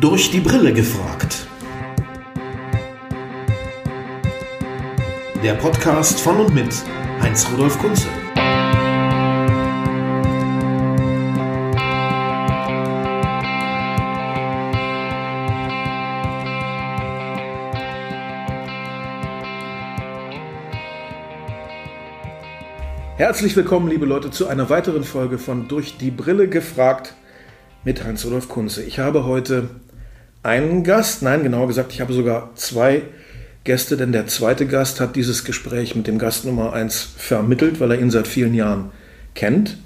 Durch die Brille gefragt. Der Podcast von und mit Heinz Rudolf Kunze. Herzlich willkommen, liebe Leute, zu einer weiteren Folge von Durch die Brille gefragt mit Heinz-Rudolf Kunze. Ich habe heute einen Gast, nein, genauer gesagt, ich habe sogar zwei Gäste, denn der zweite Gast hat dieses Gespräch mit dem Gast Nummer 1 vermittelt, weil er ihn seit vielen Jahren kennt.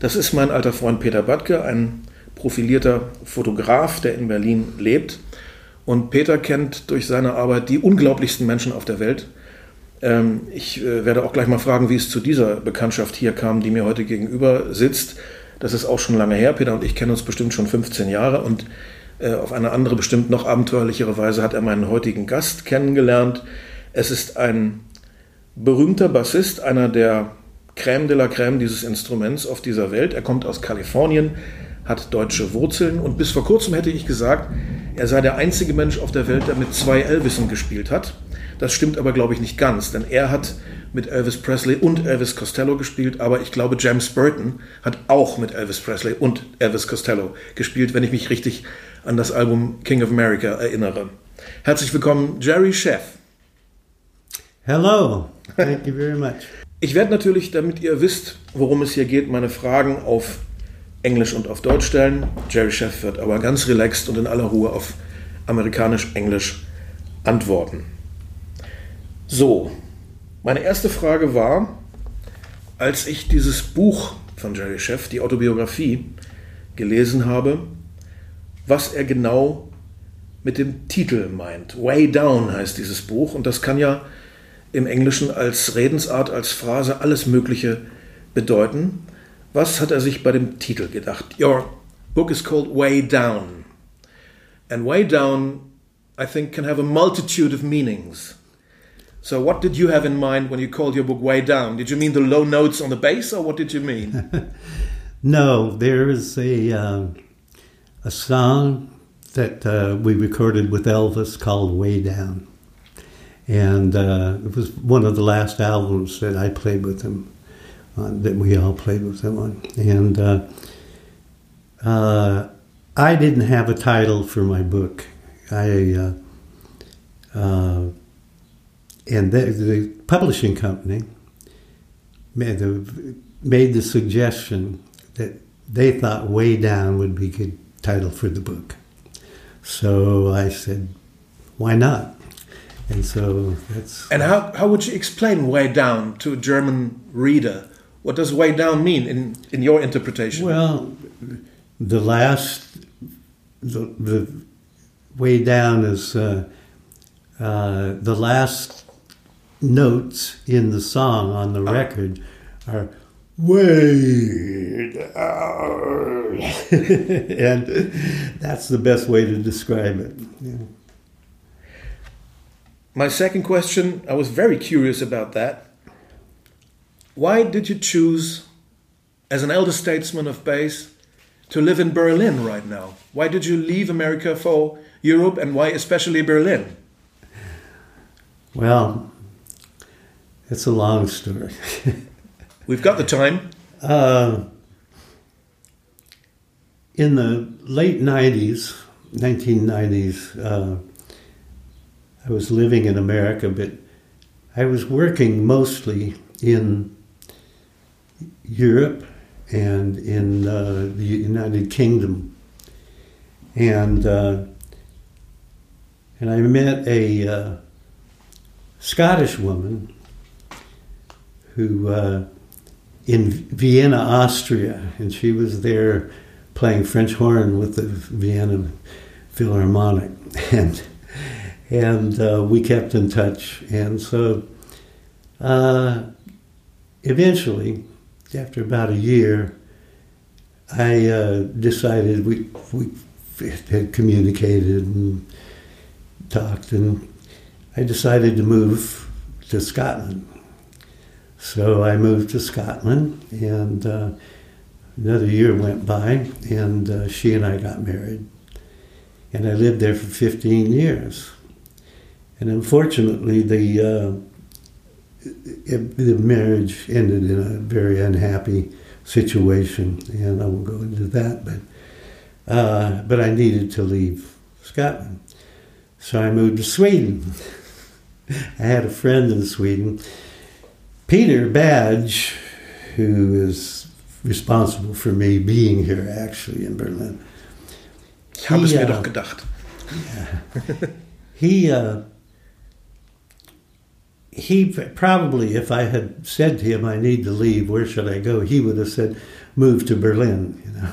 Das ist mein alter Freund Peter Badke, ein profilierter Fotograf, der in Berlin lebt. Und Peter kennt durch seine Arbeit die unglaublichsten Menschen auf der Welt. Ähm, ich äh, werde auch gleich mal fragen, wie es zu dieser Bekanntschaft hier kam, die mir heute gegenüber sitzt. Das ist auch schon lange her. Peter und ich kennen uns bestimmt schon 15 Jahre und auf eine andere, bestimmt noch abenteuerlichere Weise hat er meinen heutigen Gast kennengelernt. Es ist ein berühmter Bassist, einer der Crème de la Crème dieses Instruments auf dieser Welt. Er kommt aus Kalifornien, hat deutsche Wurzeln und bis vor kurzem hätte ich gesagt, er sei der einzige Mensch auf der Welt, der mit zwei Elvisen gespielt hat. Das stimmt aber, glaube ich, nicht ganz, denn er hat mit Elvis Presley und Elvis Costello gespielt, aber ich glaube, James Burton hat auch mit Elvis Presley und Elvis Costello gespielt, wenn ich mich richtig an das Album King of America erinnere. Herzlich willkommen, Jerry Chef. Hello, thank you very much. Ich werde natürlich, damit ihr wisst, worum es hier geht, meine Fragen auf Englisch und auf Deutsch stellen. Jerry Chef wird aber ganz relaxed und in aller Ruhe auf Amerikanisch-Englisch antworten. So, meine erste Frage war, als ich dieses Buch von Jerry Chef, die Autobiografie, gelesen habe, was er genau mit dem Titel meint. Way Down heißt dieses Buch und das kann ja im Englischen als Redensart, als Phrase alles Mögliche bedeuten. Was hat er sich bei dem Titel gedacht? Your book is called Way Down. And Way Down, I think, can have a multitude of meanings. So, what did you have in mind when you called your book Way Down? Did you mean the low notes on the bass, or what did you mean? no, there is a uh, a song that uh, we recorded with Elvis called Way Down, and uh, it was one of the last albums that I played with him, on, that we all played with him on, and. Uh, uh, I didn't have a title for my book. I uh, and the, the publishing company made the, made the suggestion that they thought Way Down would be good title for the book. So I said, why not? And so that's. And how, how would you explain Way Down to a German reader? What does Way Down mean in, in your interpretation? Well, the last, the, the Way Down is uh, uh, the last notes in the song on the record are way down. and that's the best way to describe it. Yeah. My second question, I was very curious about that. Why did you choose, as an elder statesman of bass, to live in Berlin right now? Why did you leave America for Europe and why especially Berlin? Well, it's a long story. We've got the time. Uh, in the late 90s, 1990s, uh, I was living in America, but I was working mostly in Europe and in uh, the United Kingdom. And, uh, and I met a uh, Scottish woman who uh, in Vienna, Austria, and she was there playing French horn with the Vienna Philharmonic, and and uh, we kept in touch, and so uh, eventually, after about a year, I uh, decided we we had communicated and talked, and I decided to move to Scotland so I moved to Scotland, and uh, another year went by, and uh, she and I got married. and I lived there for 15 years. And unfortunately, the uh, it, the marriage ended in a very unhappy situation, and I won't go into that. But uh, but I needed to leave Scotland, so I moved to Sweden. I had a friend in Sweden, Peter Badge, who is responsible for me being here actually in Berlin. Ich habe es He, mir doch gedacht. He uh, he probably, if I had said to him, "I need to leave. Where should I go?" He would have said, "Move to Berlin." You know.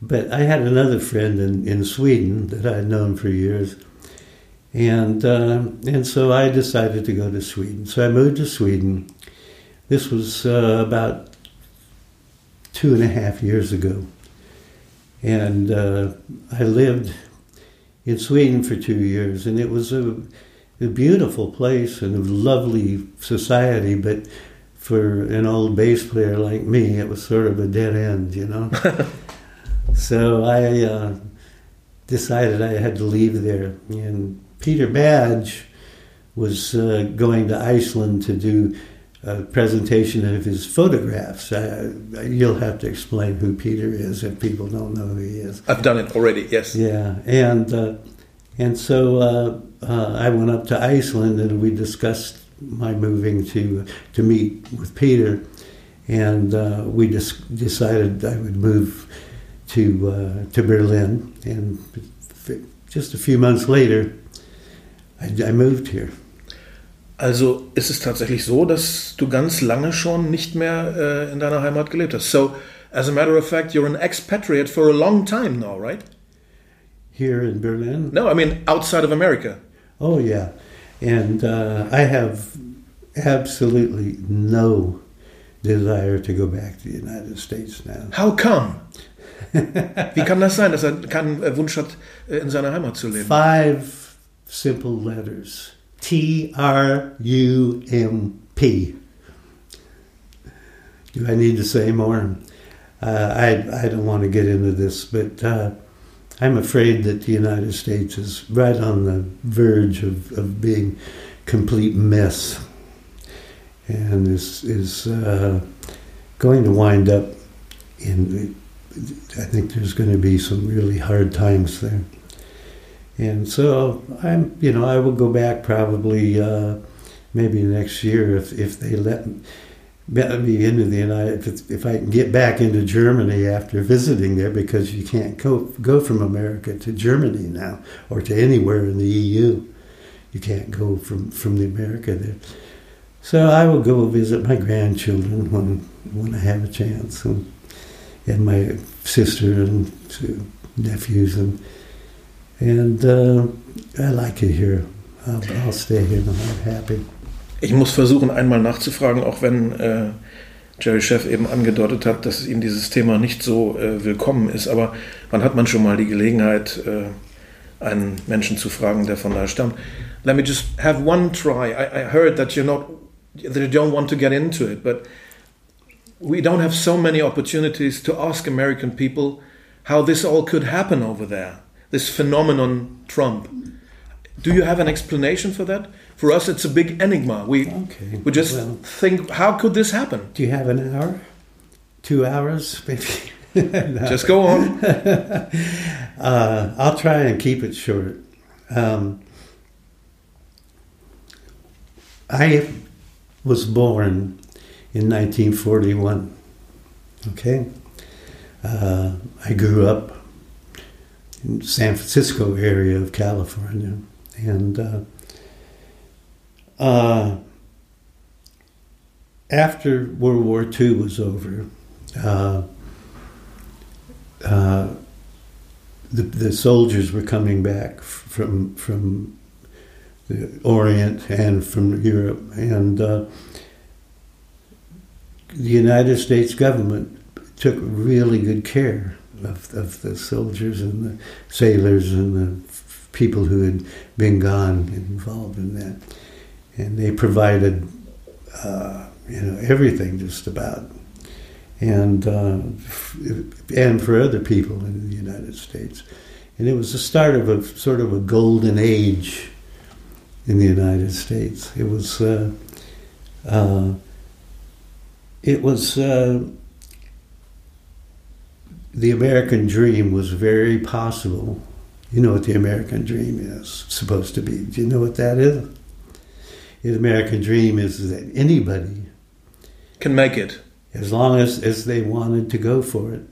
But I had another friend in, in Sweden that I had known for years, and uh, and so I decided to go to Sweden. So I moved to Sweden. This was uh, about two and a half years ago, and uh, I lived in Sweden for two years, and it was a, a beautiful place and a lovely society. But for an old bass player like me, it was sort of a dead end, you know. so I uh, decided I had to leave there, and Peter Badge was uh, going to Iceland to do a presentation of his photographs. Uh, you'll have to explain who Peter is if people don't know who he is. I've done it already, yes. Yeah, and uh, and so uh, uh, I went up to Iceland and we discussed my moving to to meet with Peter, and uh, we just decided I would move to uh, to Berlin, and f- just a few months later, I, I moved here. Also ist es tatsächlich so, dass du ganz lange schon nicht mehr äh, in deiner Heimat gelebt hast. So, as a matter of fact, you're an expatriate for a long time now, right? Here in Berlin, No, I mean outside of America. Oh yeah, and uh, I have absolutely no desire to go back to the United States now. How come? Wie kann das sein, dass er keinen äh, Wunsch hat, äh, in seiner Heimat zu leben? Five simple letters: T R U M P. Do I need to say more? Uh, I I don't want to get into this, but. Uh, I'm afraid that the United States is right on the verge of, of being complete mess and is, is uh, going to wind up in, I think there's going to be some really hard times there. And so I'm, you know, I will go back probably uh, maybe next year if, if they let me me into the United. If, if I can get back into Germany after visiting there, because you can't go go from America to Germany now or to anywhere in the EU. You can't go from from the America there. So I will go visit my grandchildren when when I have a chance, and, and my sister and nephews, and and uh, I like it here. I'll, I'll stay here. I'm happy. Ich muss versuchen, einmal nachzufragen, auch wenn äh, Jerry Chef eben angedeutet hat, dass ihm dieses Thema nicht so äh, willkommen ist. Aber wann hat man schon mal die Gelegenheit, äh, einen Menschen zu fragen, der von da stammt? Let me just have one try. I, I heard that you're not, that you don't want to get into it, but we don't have so many opportunities to ask American people how this all could happen over there. This phenomenon, Trump. Do you have an explanation for that? For us, it's a big enigma. We Okay. we just Well- think, how could this happen? Do you have an hour? Two hours, maybe? No. Just go on. Uh, I'll try and keep it short. Um, I was born in 1941. Okay, uh, I grew up San Francisco area of California, and uh, uh, after World War II was over. Uh, uh, the, the soldiers were coming back from from the Orient and from Europe, and uh, the United States government took really good care of, of the soldiers and the sailors and the people who had been gone involved in that, and they provided uh, you know everything just about and uh, and for other people in the United States. and it was the start of a sort of a golden age in the United States. It was. Uh, uh, it was uh, the American dream was very possible. You know what the American dream is supposed to be. Do you know what that is? The American dream is that anybody can make it as long as, as they wanted to go for it,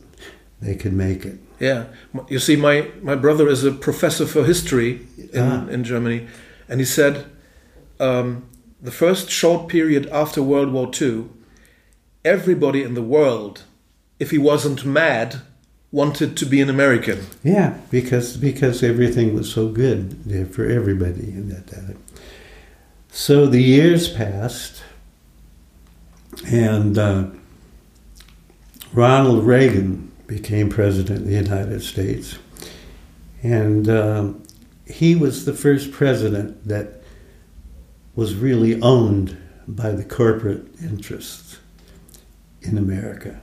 they could make it. Yeah, you see, my my brother is a professor for history in, ah. in Germany, and he said um, the first short period after World War II, everybody in the world, if he wasn't mad, wanted to be an American. Yeah, because because everything was so good for everybody in that time. So the years passed, and uh, Ronald Reagan became president of the United States, and uh, he was the first president that was really owned by the corporate interests in America.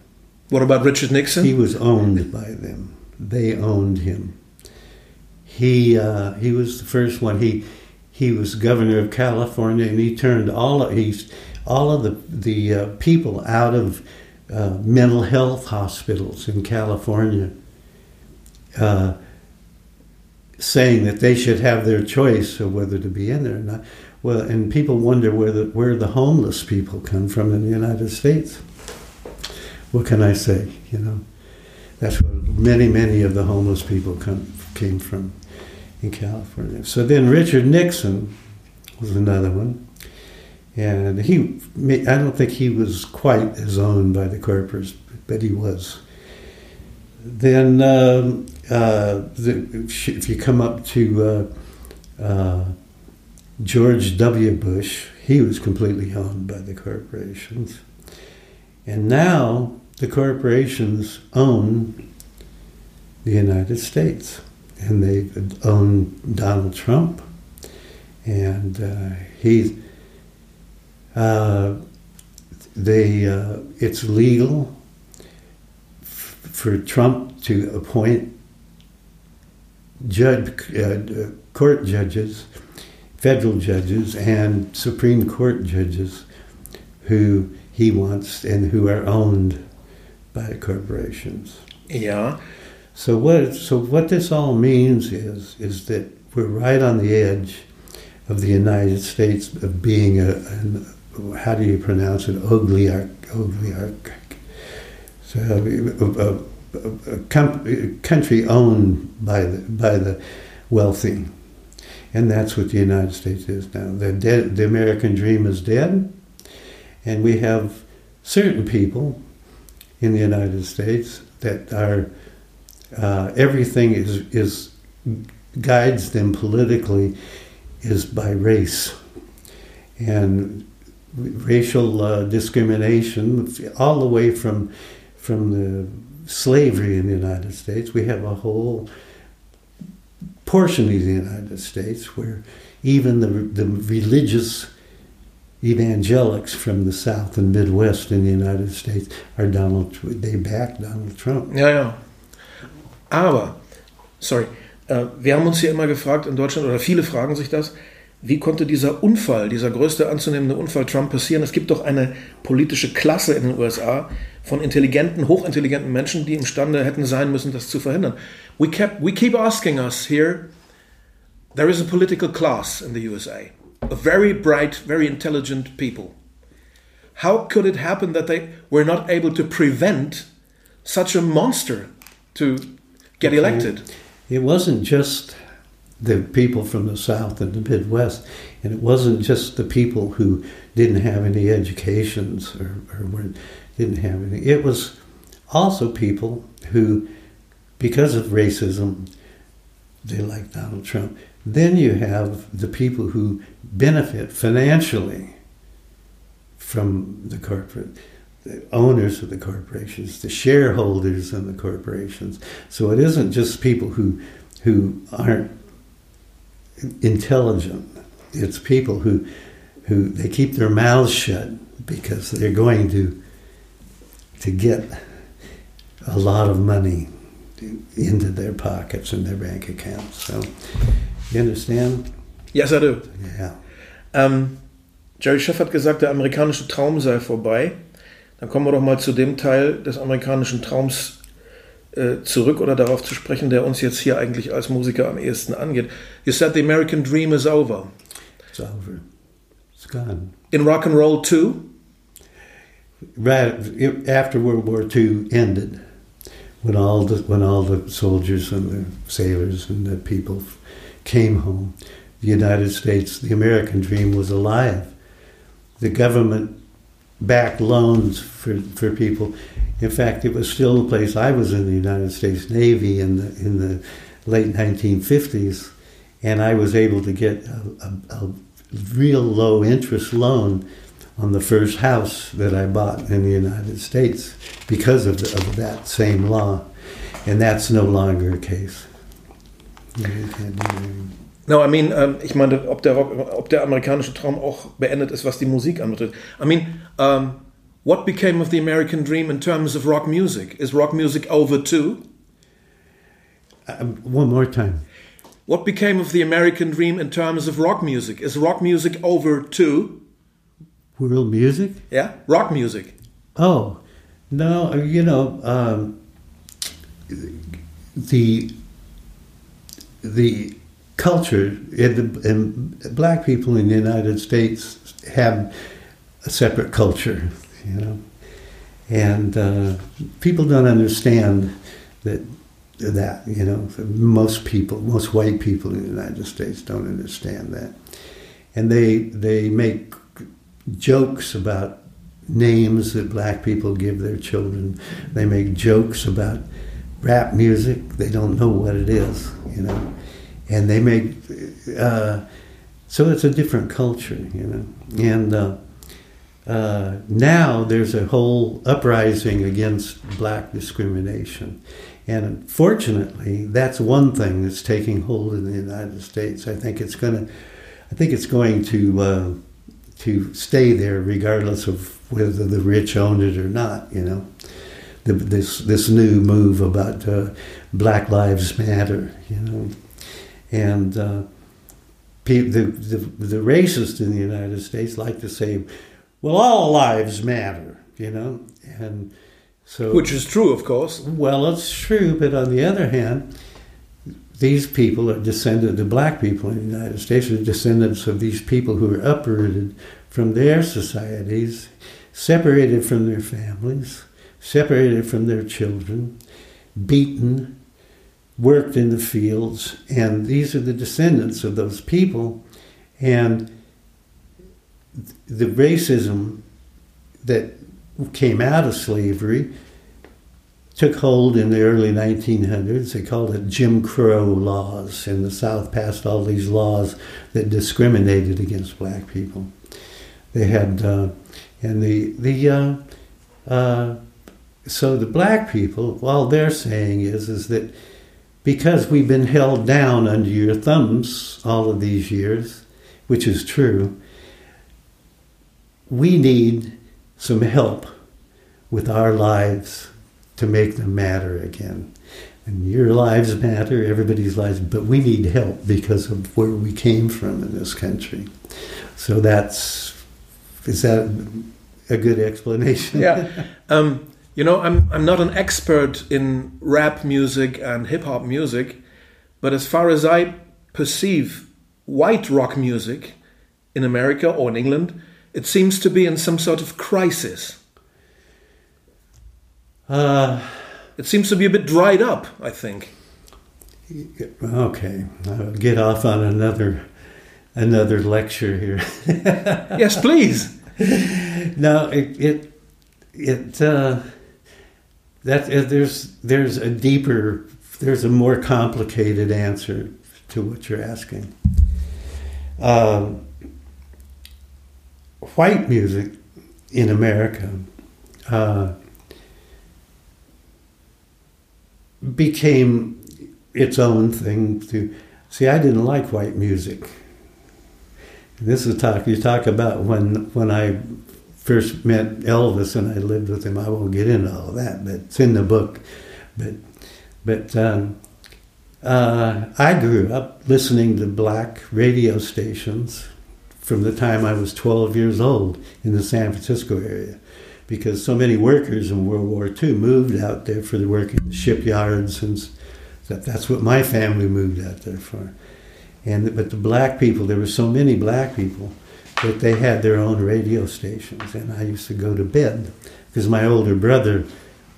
What about Richard Nixon? He was owned by them. They owned him. He uh, he was the first one. He he was governor of California, and he turned all of, he's all of the the uh, people out of uh, mental health hospitals in California, uh, saying that they should have their choice of whether to be in there or not. Well, and people wonder where the where the homeless people come from in the United States what can I say? You know, that's where many, many of the homeless people come, came from in California. So then Richard Nixon was another one. And he, I don't think he was quite as owned by the corporates, but he was. Then, um, uh, the, if you come up to uh, uh, George W. Bush, he was completely owned by the corporations. And now the corporations own the United States. And they own Donald Trump. And uh, he, uh, they, uh, it's legal for Trump to appoint judge, uh, court judges, federal judges, and Supreme Court judges who he wants and who are owned by corporations. Yeah. So what so what this all means is is that we're right on the edge of the United States of being a, an, how do you pronounce it? Oligarch oligarch so uh, a, a, a, country owned by the by the wealthy. And that's what the United States is now. The dead, the American dream is dead and we have certain people in the United States that are uh, everything is is guides them politically is by race. And racial uh, discrimination all the way from from the slavery in the United States. We have a whole portion of the United States where even the the religious evangelics from the South and Midwest in the United States are Donald, they back Donald Trump. Ja, ja. Aber, sorry, äh, wir haben uns hier immer gefragt in Deutschland, oder viele fragen sich das, wie konnte dieser Unfall, dieser größte anzunehmende Unfall Trump passieren? Es gibt doch eine politische Klasse in den USA von intelligenten, hochintelligenten Menschen, die imstande hätten sein müssen, das zu verhindern. We, kept, we keep asking us here, there is a political class in the USA. Very bright, very intelligent people. How could it happen that they were not able to prevent such a monster to get okay. elected? It wasn't just the people from the South and the Midwest, and it wasn't just the people who didn't have any educations or, or didn't have any. It was also people who, because of racism, they liked Donald Trump. Then you have the people who benefit financially from the corporate, the owners of the corporations, the shareholders in the corporations. So it isn't just people who who aren't intelligent. It's people who who they keep their mouths shut because they're going to to get a lot of money into their pockets and their bank accounts. So, you understand? Yes, I do. Yeah. Ähm, Jerry Schiff hat gesagt, der amerikanische Traum sei vorbei. Dann kommen wir doch mal zu dem Teil des amerikanischen Traums äh, zurück oder darauf zu sprechen, der uns jetzt hier eigentlich als Musiker am ehesten angeht. You said the American dream is over. It's over. It's gone. In rock and roll too? Right after World War II ended, when all the when all the soldiers and the sailors and the people came home, the United States, the American dream was alive. The government backed loans for, for people. In fact, it was still the place. I was in the United States Navy in the in the late 1950s, and I was able to get a, a, a real low interest loan on the first house that I bought in the United States because of, the, of that same law, and that's no longer a case. You can't do anything. No, I mean, ähm, ich meine, ob der, Rock, ob der amerikanische Traum auch beendet ist, was die Musik anbetrifft. I mean, um, what became of the American dream in terms of rock music? Is rock music over too? Um, one more time. What became of the American dream in terms of rock music? Is rock music over too? World music? Yeah, rock music. Oh, no, you know, um, the the culture and, the, and black people in the United States have a separate culture, you know, and uh, people don't understand that that you know most people, most white people in the United States don't understand that, and they they make jokes about names that black people give their children. They make jokes about rap music. They don't know what it is, you know. And they make, uh, so it's a different culture, you know. And uh, uh, now there's a whole uprising against black discrimination. And fortunately, that's one thing that's taking hold in the United States. I think it's going to, I think it's going to uh, to stay there regardless of whether the rich own it or not. You know, the, this this new move about uh, Black Lives Matter. You know, and uh, pe- the, the the racists in the United States like to say, "Well, all lives matter." You know, and so Which is true, of course. well, it's true, but on the other hand, these people are descended, the black people in the United States are descendants of these people who are uprooted from their societies, separated from their families, separated from their children, beaten, worked in the fields, and these are the descendants of those people. And the racism that came out of slavery took hold in the early 1900s. They called it Jim Crow laws, and the South passed all these laws that discriminated against black people. They had, uh, and the the uh, uh, so the black people, all they're saying is is that because we've been held down under your thumbs all of these years, which is true, we need some help with our lives to make them matter again. And your lives matter, everybody's lives, but we need help because of where we came from in this country. So that's is that a good explanation? Yeah. Um, you know, I'm, I'm not an expert in rap music and hip hop music, but as far as I perceive white rock music in America or in England, it seems to be in some sort of crisis. Uh, It seems to be a bit dried up, I think. okay, I'll get off on another another lecture here. Yes, please. no, it it it uh, that uh, there's there's a deeper, there's a more complicated answer to what you're asking. Um, white music in America uh, became its own thing. To see, I didn't like white music. This is talk you talk about when when I first met Elvis and I lived with him. I won't get into all that, but it's in the book. But But um, uh, I grew up listening to black radio stations from the time I was 12 years old in the San Francisco area because so many workers in World War II moved out there for the work in the shipyards and that that's what my family moved out there for. And but the black people, there were so many black people that they had their own radio stations, and I used to go to bed because my older brother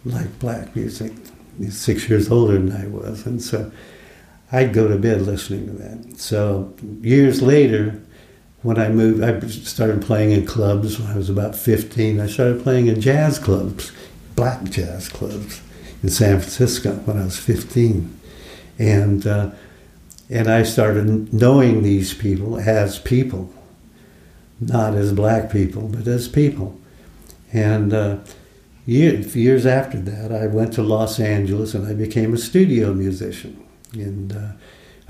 liked black music. He's six years older than I was, and so I'd go to bed listening to that. So years later, when I moved, I started playing in clubs when I was about 15. I started playing in jazz clubs, black jazz clubs in San Francisco when I was 15. And uh, and I started knowing these people as people, not as black people, but as people. And uh, years, years after that, I went to Los Angeles and I became a studio musician. And uh,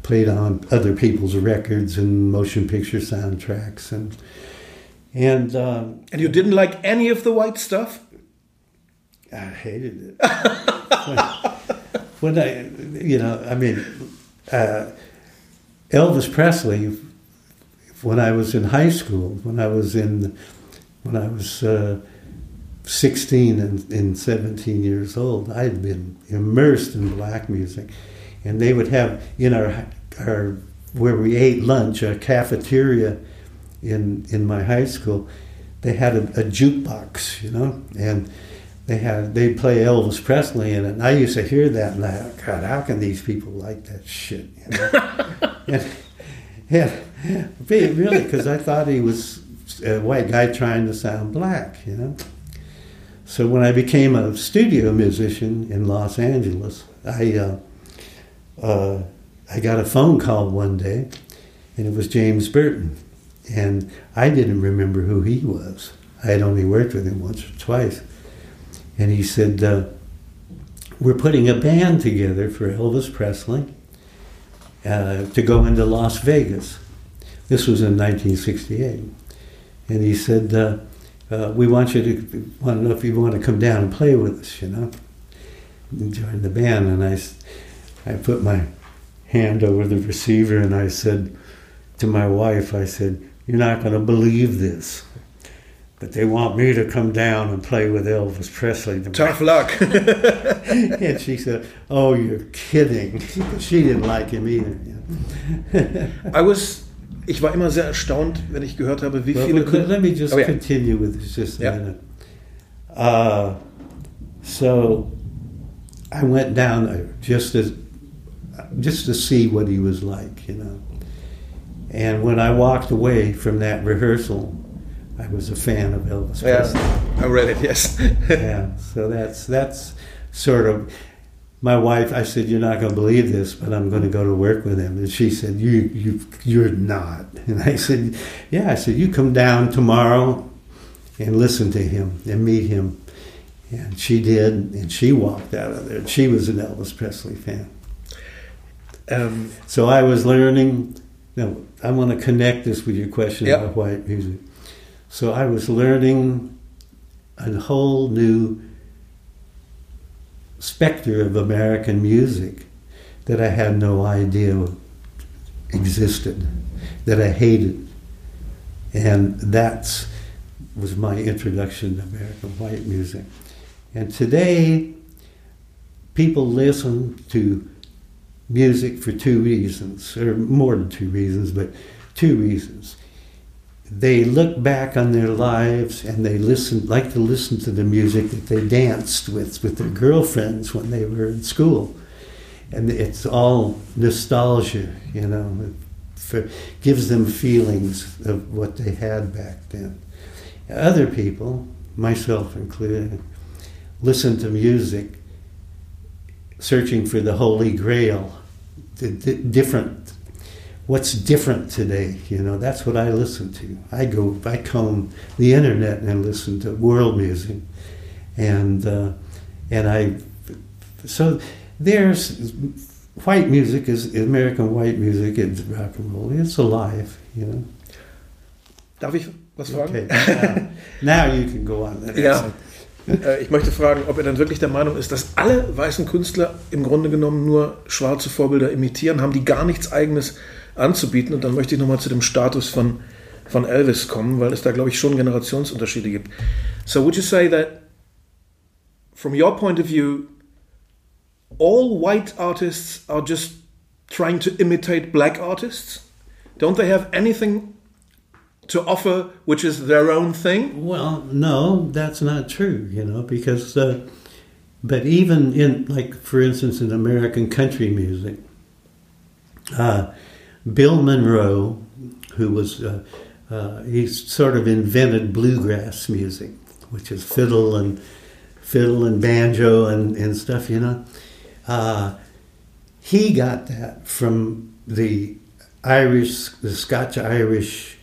played on other people's records and motion picture soundtracks. And, and, um, and you didn't like any of the white stuff? I hated it. when, when I, you know, I mean, uh, Elvis Presley, when I was in high school, when I was in, when I was uh, 16 and, and 17 years old, I had been immersed in black music. And they would have in our, our where we ate lunch, a cafeteria in, in my high school, they had a, a jukebox, you know, and they had they'd play Elvis Presley in it. And I used to hear that, and I, God, how can these people like that shit? You know? and, and really, because I thought he was a white guy trying to sound black, you know. So when I became a studio musician in Los Angeles, I uh, uh, I got a phone call one day, and it was James Burton, and I didn't remember who he was. I had only worked with him once or twice, and he said, uh, "We're putting a band together for Elvis Presley uh, to go into Las Vegas." This was in 1968, and he said, uh, uh, "We want you to want to know if you want to come down and play with us, you know, and join the band." And I, I put my hand over the receiver and I said to my wife, I said, "You're not going to believe this." but they want me to come down and play with Elvis Presley. Tough luck. and she said, "Oh, you're kidding." she didn't like him either. I was, ich war immer sehr erstaunt, wenn ich gehört habe, wie well, viele. Let, let me just oh, yeah. continue with this just a yeah. minute. Uh, so, I went down there just as, just to see what he was like, you know. And when I walked away from that rehearsal, I was a fan of Elvis Presley. Yeah, I read it. Yes. yeah. So that's that's sort of my wife. I said, "You're not going to believe this, but I'm going to go to work with him." And she said, "You you you're not." And I said, "Yeah." I said, "You come down tomorrow and listen to him and meet him." And she did, and she walked out of there. She was an Elvis Presley fan. Um, so I was learning. No, I want to connect this with your question yep. about white music. So I was learning a whole new specter of American music that I had no idea existed, that I hated. And that was my introduction to American white music. And today, people listen to music for two reasons, or more than two reasons, but two reasons they look back on their lives and they listen like to listen to the music that they danced with with their girlfriends when they were in school. And it's all nostalgia you know for, gives them feelings of what they had back then. Other people myself included listen to music searching for the holy grail the, the different what's different today. You know, that's what I listen to. I go, I comb the internet and listen to world music, and uh, and I, so there's white music is American white music. It's rock and roll. It's alive. You know. Darf ich was fragen? Okay. Now, now you can go on. Ja. Äh, ich möchte fragen, ob er dann wirklich der Meinung ist, dass alle weißen Künstler im Grunde genommen nur schwarze Vorbilder imitieren, haben die gar nichts Eigenes anzubieten. Und dann möchte ich nochmal zu dem Status von, von Elvis kommen, weil es da, glaube ich, schon Generationsunterschiede gibt. So would you say that, from your point of view, all white artists are just trying to imitate black artists? Don't they have anything to offer which is their own thing? Well, no, that's not true, you know, because, uh, but even in, like, for instance, in American country music, uh, Bill Monroe, who was, uh, uh, he sort of invented bluegrass music, which is fiddle and fiddle and banjo and, and stuff, you know. Uh, he got that from the Irish, the Scotch Irish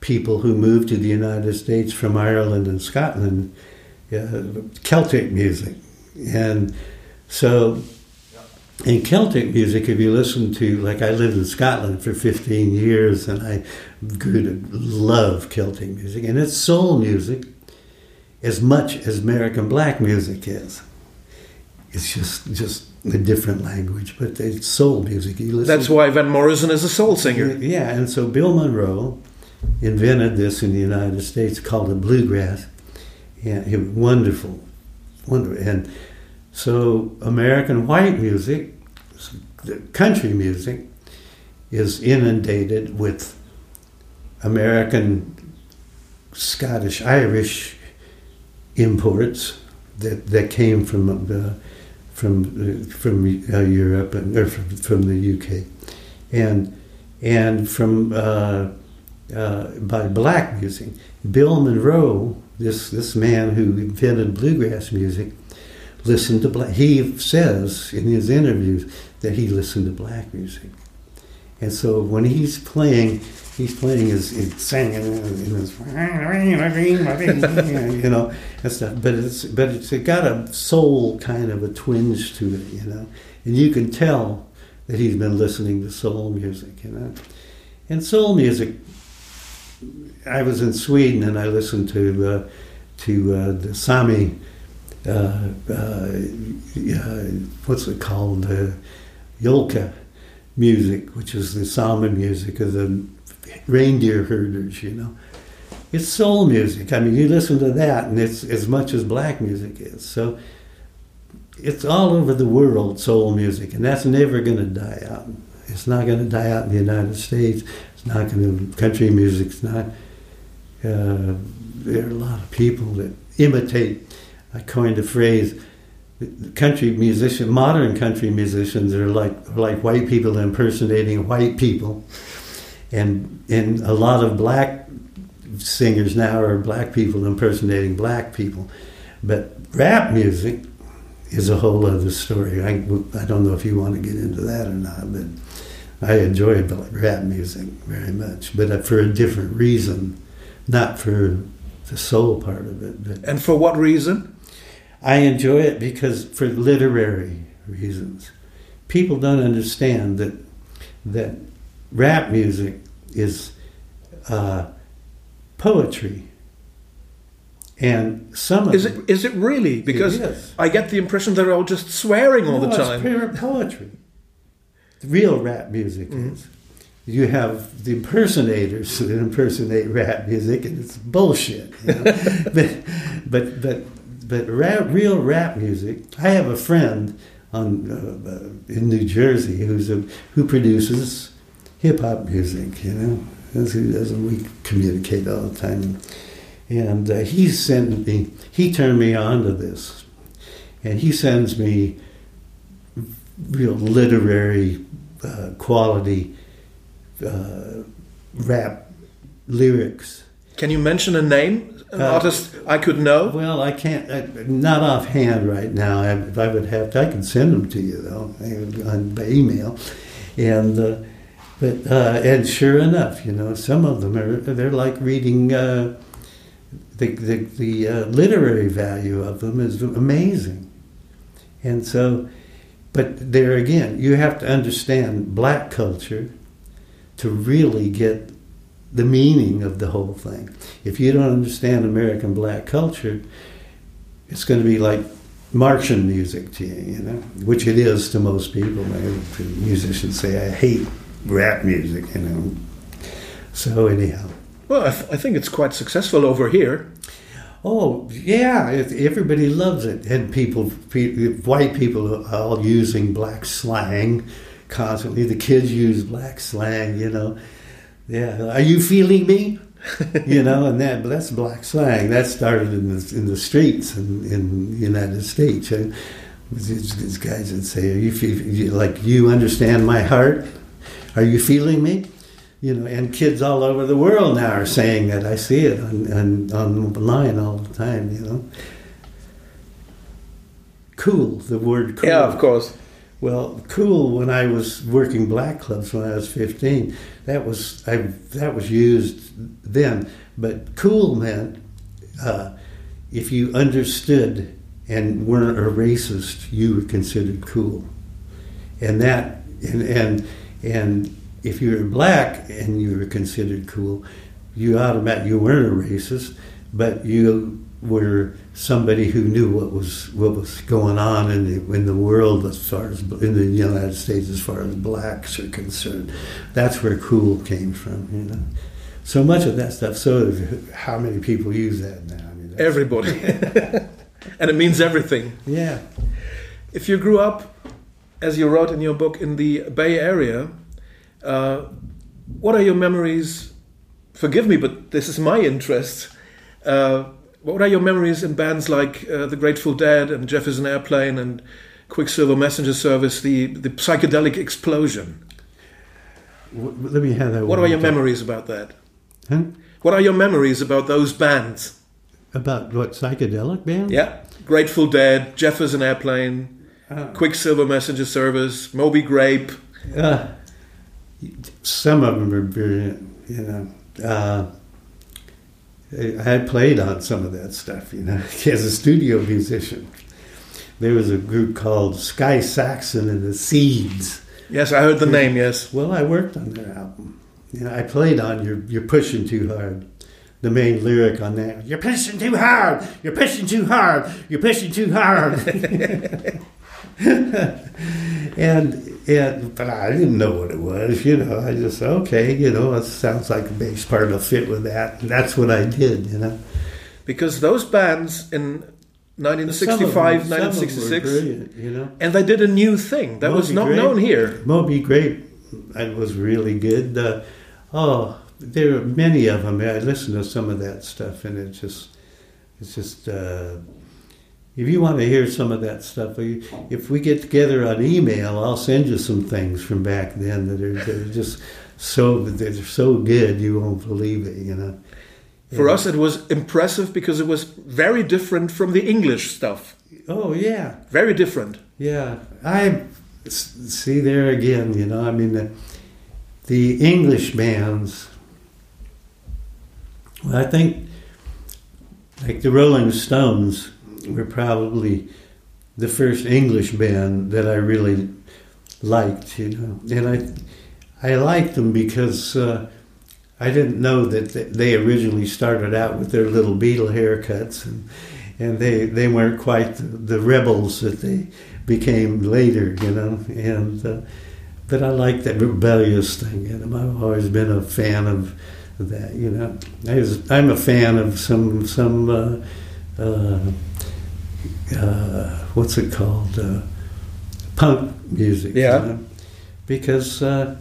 people who moved to the United States from Ireland and Scotland, uh, Celtic music. And so, in Celtic music, if you listen to, like, I lived in Scotland for 15 years and I grew to love Celtic music, and it's soul music as much as American black music is. It's just, just a different language, but it's soul music. You listen That's why Van Morrison is a soul singer. Yeah, and so Bill Monroe invented this in the United States, called it bluegrass. Yeah, it was wonderful, wonderful. And so American white music, country music, is inundated with American, Scottish, Irish imports that, that came from the from uh, from uh, Europe and or from, from the UK, and and from uh, uh, by black music. Bill Monroe, this this man who invented bluegrass music, listened to black. He says in his interviews that he listened to black music, and so when he's playing, he's playing his, his singing, his, you know, and stuff. But it's but it's it got a soul kind of a twinge to it, you know, and you can tell that he's been listening to soul music, you know, and soul music I was in Sweden and I listened to uh, to uh, the Sami. Uh, uh, what's it called? Uh, Yolka music, which is the Sami music of the reindeer herders. You know, it's soul music. I mean, you listen to that, and it's as much as black music is. So it's all over the world, soul music, and that's never going to die out. It's not going to die out in the United States. It's not going to. Country music's not. Uh, there are a lot of people that imitate. I coined a phrase. Country musician, modern country musicians are like like white people impersonating white people, and and a lot of black singers now are black people impersonating black people. But rap music is a whole other story. I, I don't know if you want to get into that or not, but I enjoy rap music very much, but for a different reason not for the soul part of it. And for what reason? I enjoy it because for literary reasons. People don't understand that that rap music is uh, poetry. And some of is it is it really? Because I get the impression they're all just swearing all no, the time. It's pure poetry. real rap music mm-hmm. is you have the impersonators that impersonate rap music, and it's bullshit. You know? but but but but rap, real rap music. I have a friend on uh, uh, in New Jersey who's a who produces hip hop music. You know, we communicate all the time, and uh, he sent me. He turned me on to this, and he sends me real literary uh, quality uh, rap lyrics. Can you mention a name, an uh, artist I could know? Well, I can't, I, not offhand right now. I, if I would have to, I can send them to you though, on, by email. And, uh, but, uh, and sure enough, you know, some of them are, they're like reading, uh, the, the, the uh, literary value of them is amazing. And so, but there again, you have to understand black culture to really get the meaning of the whole thing. If you don't understand American black culture, it's going to be like Martian music to you, you know, which it is to most people. Musicians say, I hate rap music, you know. So, anyhow. Well, I, th- I think it's quite successful over here. Oh, yeah, it, everybody loves it. And people, pe- white people are all using black slang constantly. The kids use black slang, you know. Yeah, are you feeling me? you know, and that that's black slang. That started in the in the streets in, in the United States. And these, these guys would say, "Are you feel, like you understand my heart? Are you feeling me?" You know, and kids all over the world now are saying that. I see it on on online all the time. You know, cool. The word cool. Yeah, of course. Well, cool. When I was working black clubs when I was fifteen, that was I that was used then. But cool meant uh, if you understood and weren't a racist, you were considered cool. And that and and and if you were black and you were considered cool, you automatically you weren't a racist, but you were somebody who knew what was what was going on in the in the world as far as in the United States as far as blacks are concerned. That's where cool came from, you know. So much of that stuff. So how many people use that now? I mean, Everybody, and it means everything. Yeah. If you grew up, as you wrote in your book, in the Bay Area, uh, what are your memories? Forgive me, but this is my interest. Uh, what are your memories in bands like uh, the Grateful Dead and Jefferson Airplane and Quicksilver Messenger Service, the, the psychedelic explosion? let me have that. What are your memories about that? Huh? What are your memories about those bands? About what psychedelic bands? Yeah, Grateful Dead, Jefferson Airplane, uh, Quicksilver Messenger Service, Moby Grape. Uh, some of them are brilliant, you know. I played on some of that stuff, you know, as a studio musician. There was a group called Sky Saxon and the Seeds. Yes, I heard the name. Yes. Well, I worked on their album. You know, I played on "You're You're Pushing Too Hard." The main lyric on that: "You're pushing too hard. You're pushing too hard. You're pushing too hard." and and but I didn't know what it was, you know. I just okay, you know, it sounds like a bass part will fit with that. And that's what I did, you know. Because those bands in 1965, 1966, you know, and they did a new thing that Moby was not Grape, known here. Moby Grape, it was really good. Uh, oh, there are many of them. I listened to some of that stuff, and it just, it's just. Uh, if you want to hear some of that stuff, if we get together on email, I'll send you some things from back then that are, that are just so they're so good you won't believe it. You know. For yeah. us, it was impressive because it was very different from the English stuff. Oh yeah, very different. Yeah, I see there again. You know, I mean the, the English bands. Well, I think like the Rolling Stones were probably the first English band that I really liked, you know. And I, I liked them because uh, I didn't know that they originally started out with their little Beatle haircuts, and and they they weren't quite the, the rebels that they became later, you know. And uh, but I like that rebellious thing in them. I've always been a fan of that, you know. I was, I'm a fan of some some. Uh, uh, what's it called? Uh, punk music. Yeah. You know? Because, uh,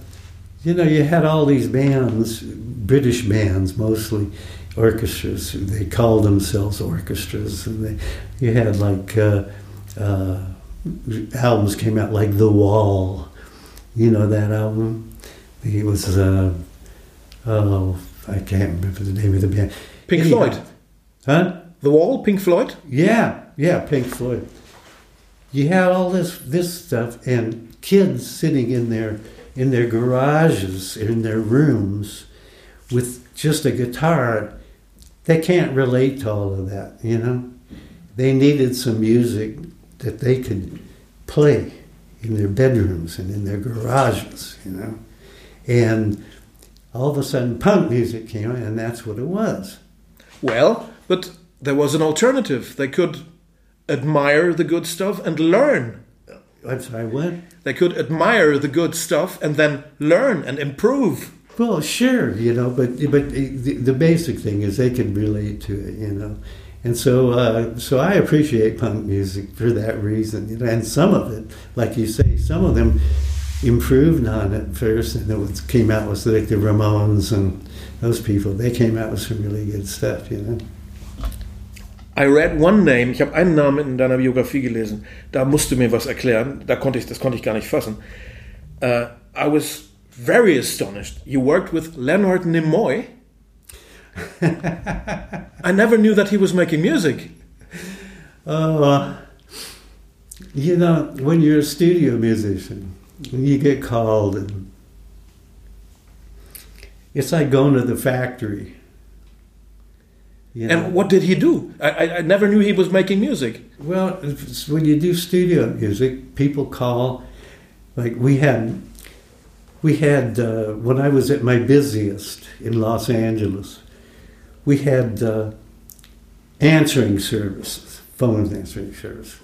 you know, you had all these bands, British bands mostly, orchestras. They called themselves orchestras. And they, you had like uh, uh, albums came out like The Wall. You know that album? It was, uh, oh, I can't remember the name of the band. Pink Floyd. Huh? The Wall, Pink Floyd? Yeah, yeah, Pink Floyd. You had all this this stuff and kids sitting in their in their garages, in their rooms, with just a guitar. They can't relate to all of that, you know. They needed some music that they could play in their bedrooms and in their garages, you know. And all of a sudden, punk music came, and that's what it was. Well, but there was an alternative. They could admire the good stuff and learn. I'm sorry, what? They could admire the good stuff and then learn and improve. Well, sure, you know, but but the, the basic thing is they can relate to it, you know, and so uh, so I appreciate punk music for that reason, you know, and some of it, like you say, some of them improved on it first, and it was, came out with like the Ramones and those people. They came out with some really good stuff, you know. I read one name, ich habe einen Namen in deiner Biografie gelesen, da musst du mir was erklären, da konnte ich, das konnte ich gar nicht fassen. Uh, I was very astonished. You worked with Leonard Nimoy. I never knew that he was making music. Uh, you know, when you're a studio musician, you get called, and it's like going to the factory. You know? And what did he do? I, I never knew he was making music. Well, when you do studio music, people call. Like we had we had uh, when I was at my busiest in Los Angeles, we had uh, answering services, phone answering service,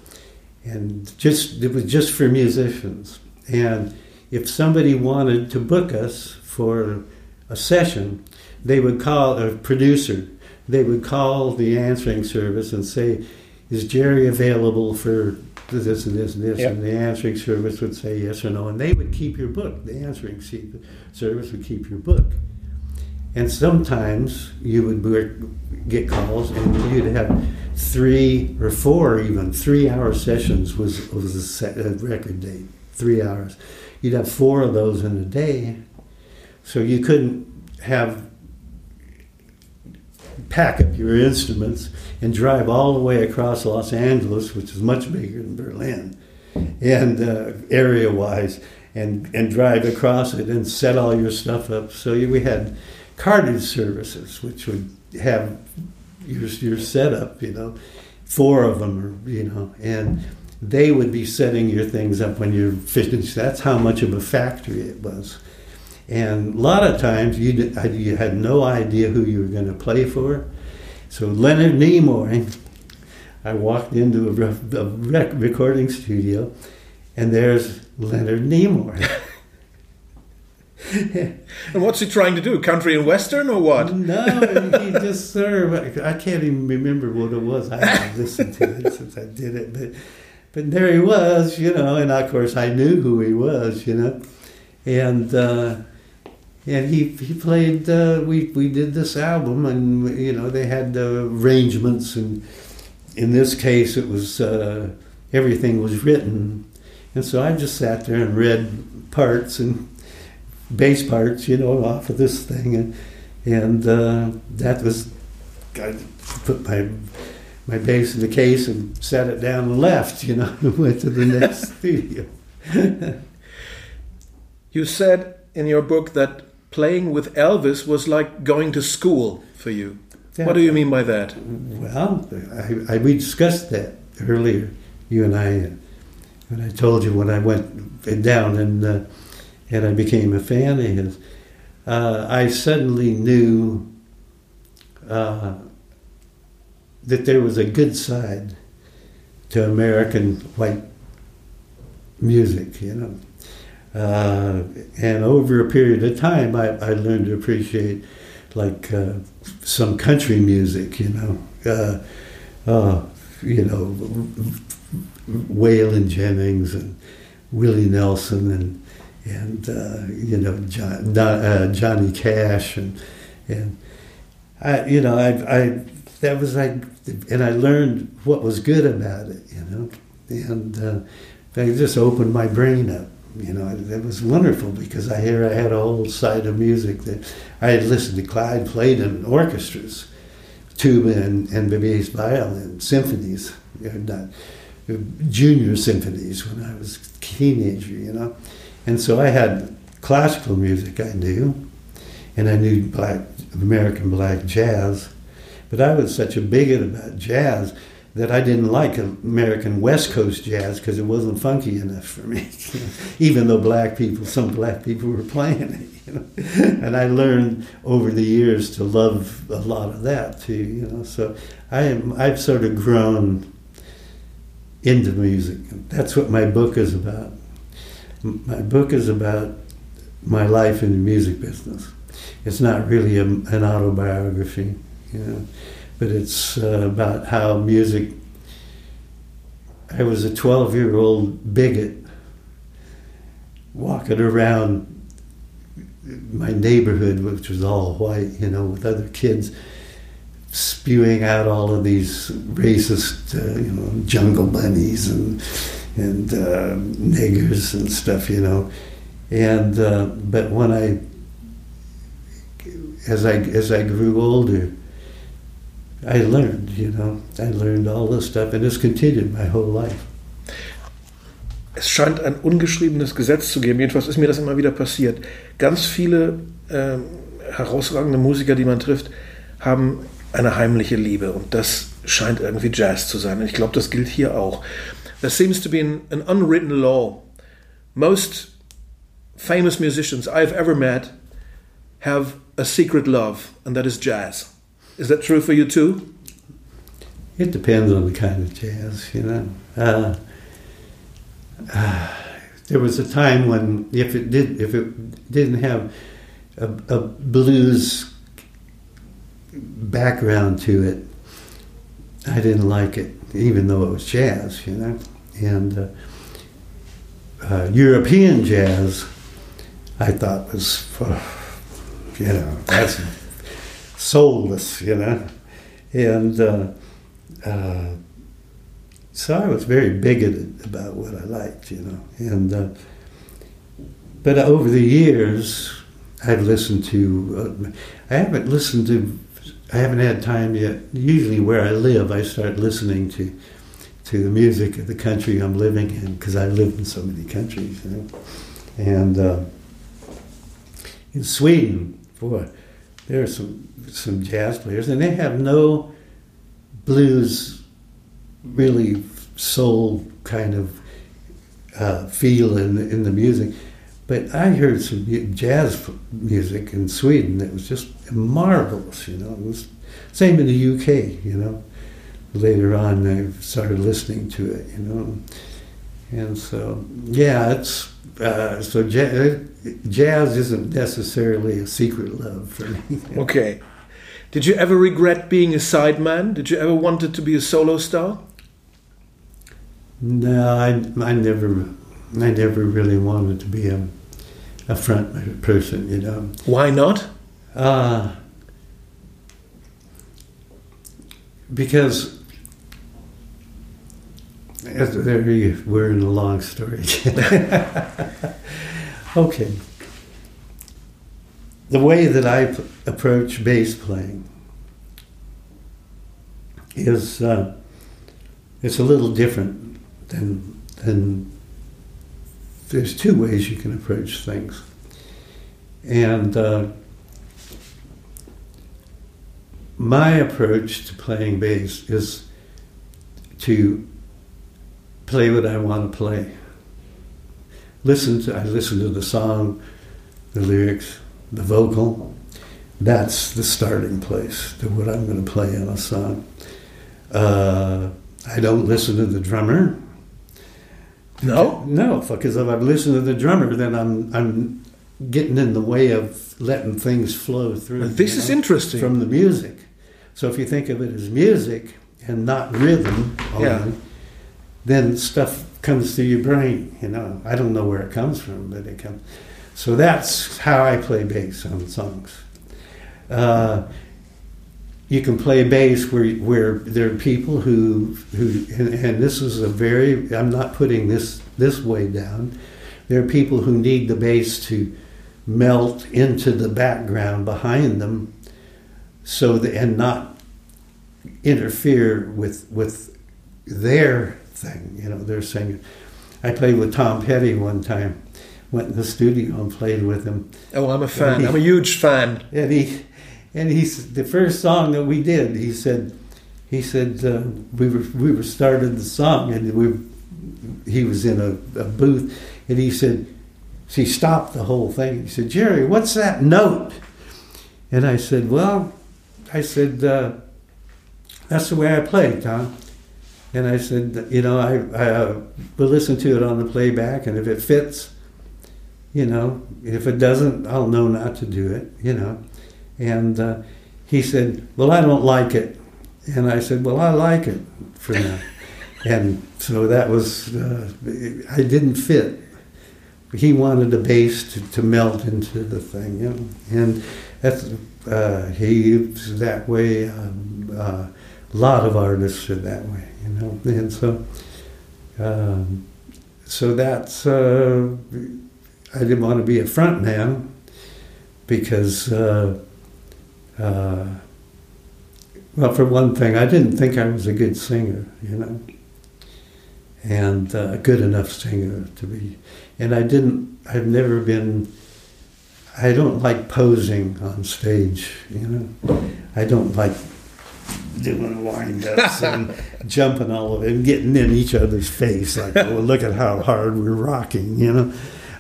and just it was just for musicians. And if somebody wanted to book us for a session, they would call a producer. They would call the answering service and say, "Is Jerry available for this and this and this, yep. and the answering service would say yes or no, and they would keep your book. The answering service would keep your book. And sometimes you would work, get calls, and you'd have three or four, even three-hour sessions was was a, set, a record date. Three hours. You'd have four of those in a day, so you couldn't have pack up your instruments and drive all the way across Los Angeles, which is much bigger than Berlin, and uh, area wise, and and drive across it and set all your stuff up. So we had cartage services, which would have your your setup, you know, four of them, you know, and they would be setting your things up when you're finished. That's how much of a factory it was. And a lot of times you, did, you had no idea who you were going to play for. So Leonard Nimoy, I walked into a, a recording studio, and there's Leonard Nimoy. and what's he trying to do? Country and western or what? No, he just sort of. I can't even remember what it was. I haven't listened to it since I did it, but but there he was, you know. And of course, I knew who he was, you know. And uh, and he he played. Uh, we we did this album, and you know they had uh, arrangements, and in this case, it was uh, everything was written, and so I just sat there and read parts and bass parts, you know, off of this thing, and and uh, that was. I put my my bass in the case and set it down and left. You know, went to the next studio. you said in your book that playing with Elvis was like going to school for you. Yeah. What do you mean by that? Well, I, I, we discussed that earlier, you and I, when I told you when I went down and uh, and I became a fan of his. Uh, I suddenly knew uh, that there was a good side to American white music, you know. Uh, and over a period of time, I, I learned to appreciate like uh, some country music, you know, uh, uh you know, Waylon Jennings and Willie Nelson and and uh, you know John, uh, Johnny Cash and and I you know I I that was like and I learned what was good about it, you know, and I just opened my brain up you know, it was wonderful because I hear I had a whole side of music that I had listened to Clyde played in orchestras, tuba and, and bass violin, symphonies, not, junior symphonies when I was a teenager, you know. And so I had classical music I knew, and I knew black American black jazz, but I was such a bigot about jazz that I didn't like American West Coast jazz because it wasn't funky enough for me, even though black people, some black people were playing it. You know? and I learned over the years to love a lot of that too. You know, so I am I've sort of grown into music. That's what my book is about. My book is about my life in the music business. It's not really a, an autobiography, you know, but it's uh, about how music. I was a 12 year old bigot walking around my neighborhood, which was all white, you know, with other kids spewing out all of these racist, uh, you know, jungle bunnies and and uh, niggers and stuff, you know. And uh, but when I, as I as I grew older, I learned, you know, I learned all this stuff, and it's continued my whole life. Es scheint ein ungeschriebenes Gesetz zu geben. Jedenfalls ist mir das immer wieder passiert. Ganz viele äh, herausragende Musiker, die man trifft, haben eine heimliche Liebe und das scheint irgendwie Jazz zu sein. Und ich glaube, das gilt hier auch. There seems to be an, an unwritten law. Most famous musicians I've ever met have a secret love, and that is jazz. Is that true for you too? It depends on the kind of jazz, you know. Uh, uh, there was a time when, if it did, if it didn't have a, a blues background to it, I didn't like it, even though it was jazz, you know. And uh, uh, European jazz, I thought was, you know, that's soulless, you know. And uh, uh, so I was very bigoted about what I liked, you know. And uh, but over the years, I've listened to. Uh, I haven't listened to I haven't had time yet. Usually, where I live, I start listening to to the music of the country I'm living in because I live in so many countries. You know? And uh, in Sweden, boy, there are some some jazz players, and they have no blues, really soul kind of uh, feel in in the music. But I heard some jazz music in Sweden that was just marvelous, you know. It was same in the UK, you know. Later on, I started listening to it, you know. And so, yeah, it's uh, so jazz, jazz isn't necessarily a secret love for me. okay. Did you ever regret being a sideman? Did you ever wanted to be a solo star? No, I, I never I never really wanted to be a, a front person, you know. Why not? Uh, because we're in a long story. okay. The way that I approach bass playing is uh, it's a little different than than there's two ways you can approach things. And uh, my approach to playing bass is to play what I want to play. Listen to I listen to the song, the lyrics, the vocal. That's the starting place to what I'm going to play in a song. Uh, I don't listen to the drummer. No, no, because if I listen to the drummer, then I'm I'm getting in the way of letting things flow through. This is know, interesting from the music. So if you think of it as music and not rhythm, only, yeah. then stuff comes to your brain. You know, I don't know where it comes from, but it comes. So that's how I play bass on songs. Uh, you can play bass where where there are people who who and, and, this is a very I'm not putting this this way down. There are people who need the bass to melt into the background behind them, so that and not interfere with with their thing. You know, they're singing. I played with Tom Petty one time. Went in the studio and played with him. Oh, I'm a fan. He, I'm a huge fan. And he and he's the first song that we did. He said, he said uh, we were we were starting the song, and we he was in a, a booth, and he said, he stopped the whole thing. He said, Jerry, what's that note? And I said, well, I said, uh, that's the way I play, Tom. And I said, you know, I, I uh, will listen to it on the playback, and if it fits, you know, if it doesn't, I'll know not to do it, you know. And uh, he said, well, I don't like it. And I said, well, I like it for now. and so that was, uh, I didn't fit. He wanted the bass to, to melt into the thing, you know. And that's, uh, he's that way. Um, uh, a lot of artists are that way, you know. And so, um, so that's, uh, I didn't want to be a front man because, uh, uh, well, for one thing, I didn't think I was a good singer, you know, and uh, a good enough singer to be. And I didn't, I've never been, I don't like posing on stage, you know. I don't like doing wind-ups and jumping all over and getting in each other's face like, well, look at how hard we're rocking, you know.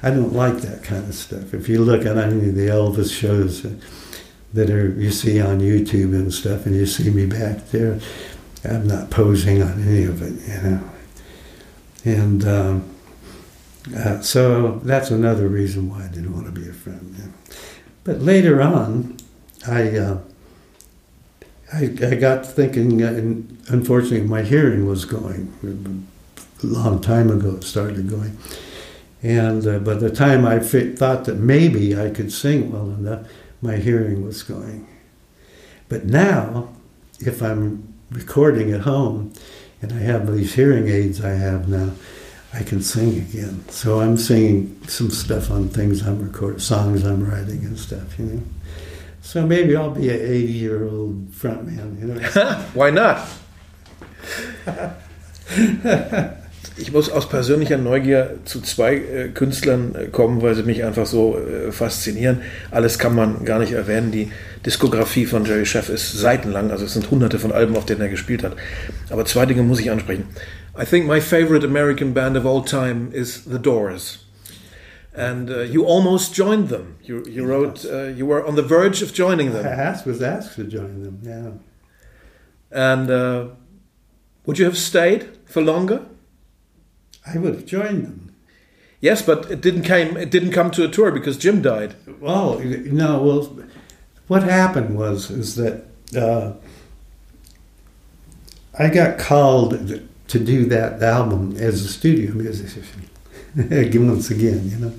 I don't like that kind of stuff. If you look at any of the Elvis shows that are you see on YouTube and stuff, and you see me back there, I'm not posing on any of it, you know. And um, uh, so that's another reason why I didn't want to be a friend. But later on, I. Uh, I, I got thinking, uh, and unfortunately, my hearing was going. A long time ago, it started going. And uh, by the time I thought that maybe I could sing well enough, my hearing was going. But now, if I'm recording at home and I have these hearing aids I have now, I can sing again. So I'm singing some stuff on things I'm recording, songs I'm writing and stuff, you know. So maybe I'll be an 80 year old frontman. You know? Why not? ich muss aus persönlicher Neugier zu zwei äh, Künstlern äh, kommen, weil sie mich einfach so äh, faszinieren. Alles kann man gar nicht erwähnen. Die Diskografie von Jerry Sheff ist seitenlang, also es sind hunderte von Alben, auf denen er gespielt hat. Aber zwei Dinge muss ich ansprechen. I think my favorite American band of all time is The Doors. and uh, you almost joined them. You, you wrote, uh, you were on the verge of joining them. I was asked to join them, yeah. And uh, would you have stayed for longer? I would have joined them. Yes, but it didn't came. It didn't come to a tour because Jim died. Well, no. Well, what happened was is that uh, I got called to do that album as a studio musician once again, you know.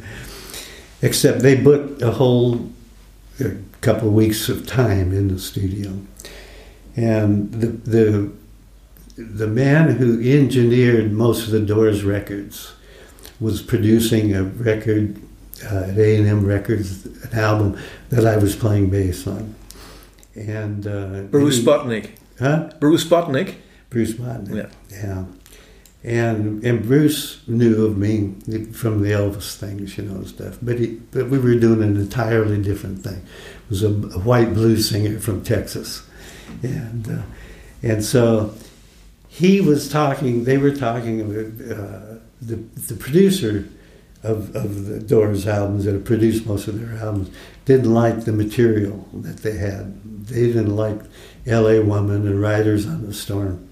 Except they booked a whole a couple of weeks of time in the studio, and the the the man who engineered most of the Doors records was producing a record uh, at A and M Records, an album that I was playing bass on, and uh, Bruce Botnick. Huh? Bruce Botnick. Bruce Botnick. Yeah. Yeah. And and Bruce knew of me from the Elvis things, you know, stuff. But he, but we were doing an entirely different thing. It was a, a white blues singer from Texas, and uh, and so he was talking. They were talking. Uh, the the producer of of the Doors albums that produced most of their albums didn't like the material that they had. They didn't like L.A. Woman and Riders on the Storm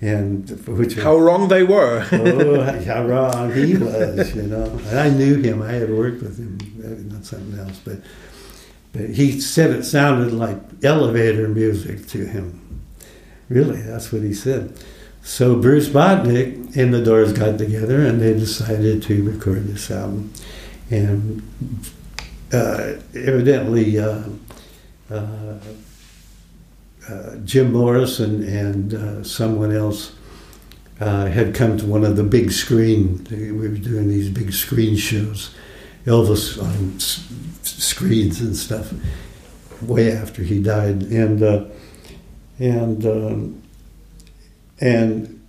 and which how wrong they were. oh, how wrong he was, you know. And I knew him. I had worked with him, not something else, but but he said it sounded like elevator music to him. Really, that's what he said. So Bruce Botnick and the Doors got together and they decided to record this album, and uh, evidently. Uh, uh uh, Jim Morris and, uh, someone else uh, had come to one of the big screen. We were doing these big screen shows, Elvis on s- screens and stuff, way after he died, and and um, and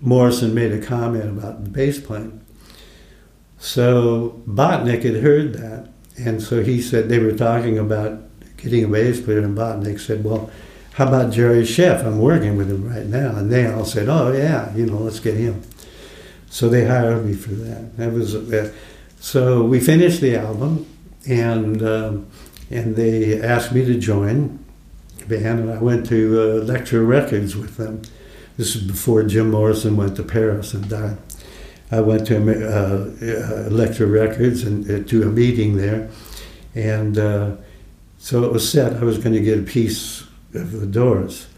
Morrison made a comment about the bass playing. So Botnick had heard that, and so he said they were talking about getting a bass player and Botnick said, well, how about Jerry Scheff? I'm working with him right now. And they all said, oh, yeah, you know, let's get him. So they hired me for that. That was uh, so we finished the album, and um, and they asked me to join band, and I went to uh, Elektra Records with them This is before Jim Morrison went to Paris and died. I went to uh, Elektra Records and uh, to a meeting there, and uh, so it was set. I was going to get a piece of the Doors,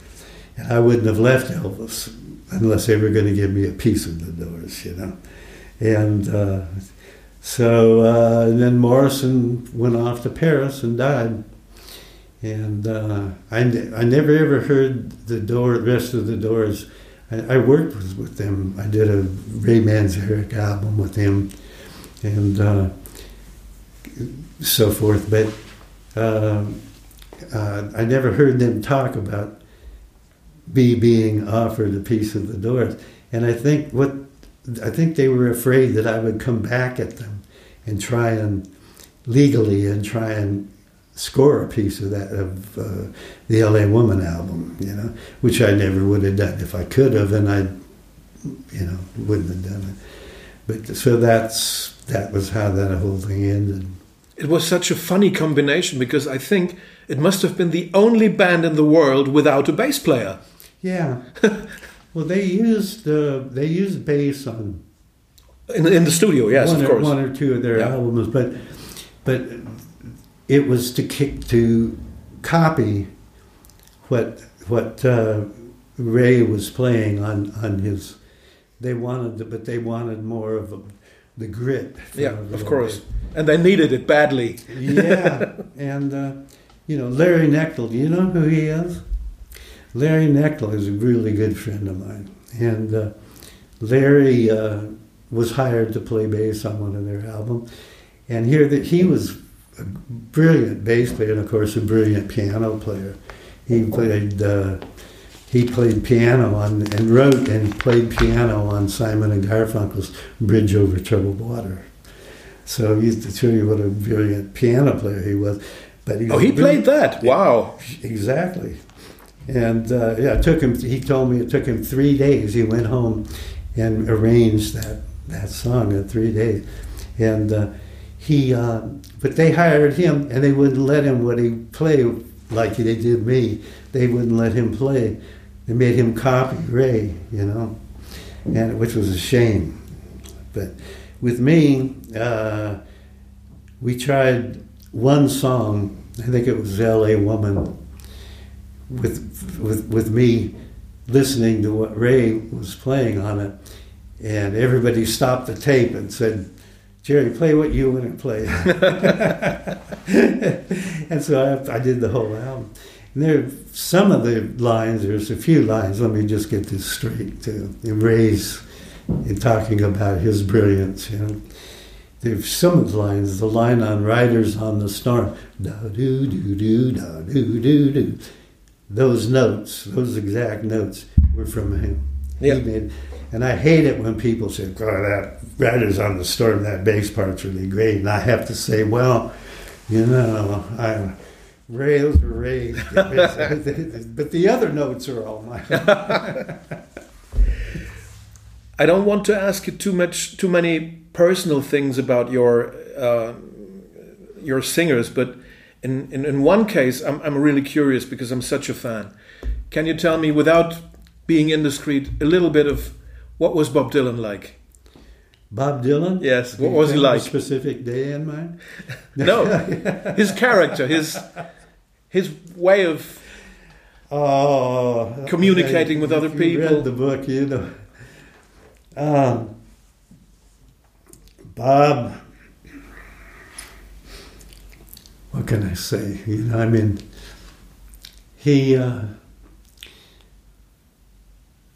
and I wouldn't have left Elvis unless they were going to give me a piece of the Doors, you know. And uh, so uh, then Morrison went off to Paris and died. And uh, I, I never ever heard the door, rest of the Doors. I, I worked with, with, them. I did a Ray Manzarek album with him, and uh, so forth. But uh, uh, I never heard them talk about me being offered a piece of the Doors. And I think what I think they were afraid that I would come back at them and try and legally and try and score a piece of that of uh, the L.A. Woman album, you know, which I never would have done if I could have, and I, you know, wouldn't have done it. But so that's that was how that whole thing ended. It was such a funny combination because I think it must have been the only band in the world without a bass player. Yeah. well, they used uh, they used bass on in, in the studio, yes, one of course, one or two of their yeah. albums, but but it was to kick to copy what what uh, Ray was playing on on his. They wanted, but they wanted more of a, the grit. Yeah, of course, bit. and they needed it badly. yeah, and uh, you know Larry Knechtel. Do you know who he is? Larry Knechtel is a really good friend of mine, and uh, Larry uh, was hired to play bass on one of their albums, and here that he was a brilliant bass player and of course a brilliant piano player. He played uh, he played piano on and wrote and played piano on Simon and Garfunkel's Bridge Over Troubled Water. So he's to show you what a brilliant piano player he was. But he oh, he played that! Wow, exactly. And uh, yeah, it took him. He told me it took him three days. He went home and arranged that that song in three days, and uh, he. Uh, but they hired him, and they wouldn't let him when he play like they did me. They wouldn't let him play. They made him copy Ray, you know, and which was a shame. But with me, uh, we tried one song. I think it was "L.A. Woman." With with with me listening to what Ray was playing on it, and everybody stopped the tape and said, Jerry, play what you want to play. and so I, I, did the whole album. And there, some of the lines, there's a few lines, let me just get this straight, to Ray's in talking about his brilliance, you know. There's some of the lines, the line on Riders on the Storm, da do do do da do do do. Those notes, those exact notes, were from him. Yeah. He made, and I hate it when people say, God, that Riders on the Storm, that bass part's really great. And I have to say, well, you know, I, those are Ray's. but the other notes are all mine. I don't want to ask you too much, too many personal things about your uh, your singers, but in, in, in one case, I'm, I'm really curious because I'm such a fan. Can you tell me, without being indiscreet, a little bit of what was Bob Dylan like? Bob Dylan? Yes. What was he like? Specific day in mind? no, his character, his his way of oh, communicating with other people. Read the book, you know. Um, Bob, what can I say? You know, I mean, he. Uh,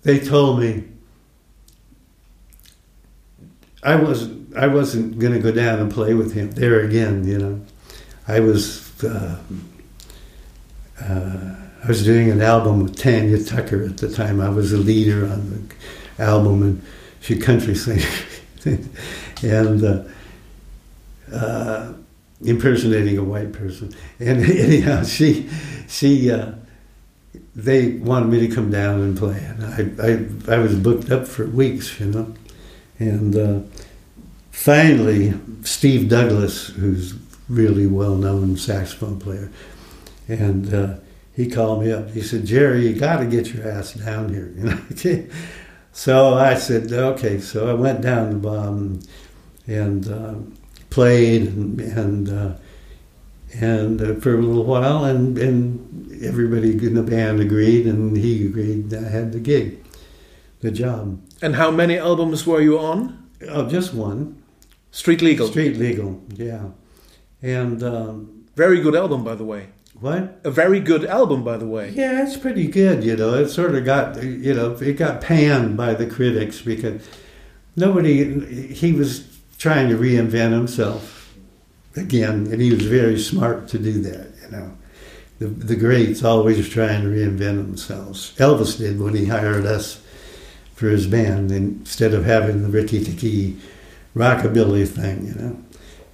they told me I wasn't I wasn't going to go down and play with him there again. You know, I was uh, uh, I was doing an album with Tanya Tucker at the time. I was a leader on the album, and she country singer, and uh, uh, impersonating a white person. And anyhow, she she uh, they wanted me to come down and play, and I I, I was booked up for weeks, you know. And uh, finally, Steve Douglas, who's really well known saxophone player, and uh, he called me up. He said, Jerry, you got to get your ass down here. You know. so I said, okay. So I went down and uh, played and and uh, and uh, for a little while, and and everybody in the band agreed, and he agreed. I had the gig, the job. And how many albums were you on? Oh, just one. Street Legal. Street Legal, yeah. And um, very good album, by the way. What? A very good album, by the way. Yeah, it's pretty good. You know, it sort of got you know it got panned by the critics because nobody. He was trying to reinvent himself again, and he was very smart to do that. You know, the the greats always trying to reinvent themselves. Elvis did when he hired us for his band instead of having the Ricky Ticky rockabilly thing. You know.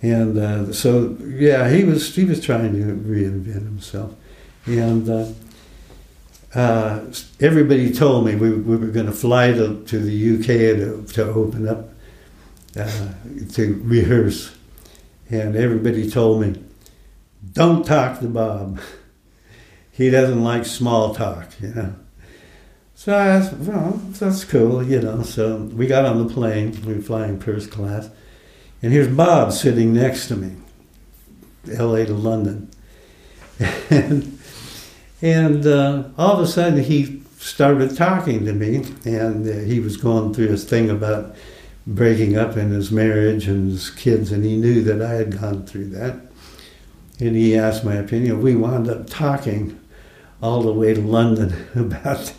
And uh, so, yeah, he was he was trying to reinvent himself, and uh, uh, everybody told me we, we were going to fly to, to the UK to, to open up uh, to rehearse, and everybody told me, "Don't talk to Bob. he doesn't like small talk," you know. So I said, well, that's cool, you know. So we got on the plane. We were flying first class and here's Bob sitting next to me, LA to London. and and uh, all of a sudden he started talking to me, and uh, he was going through his thing about breaking up in his marriage and his kids, and he knew that I had gone through that. And he asked my opinion. We wound up talking all the way to London about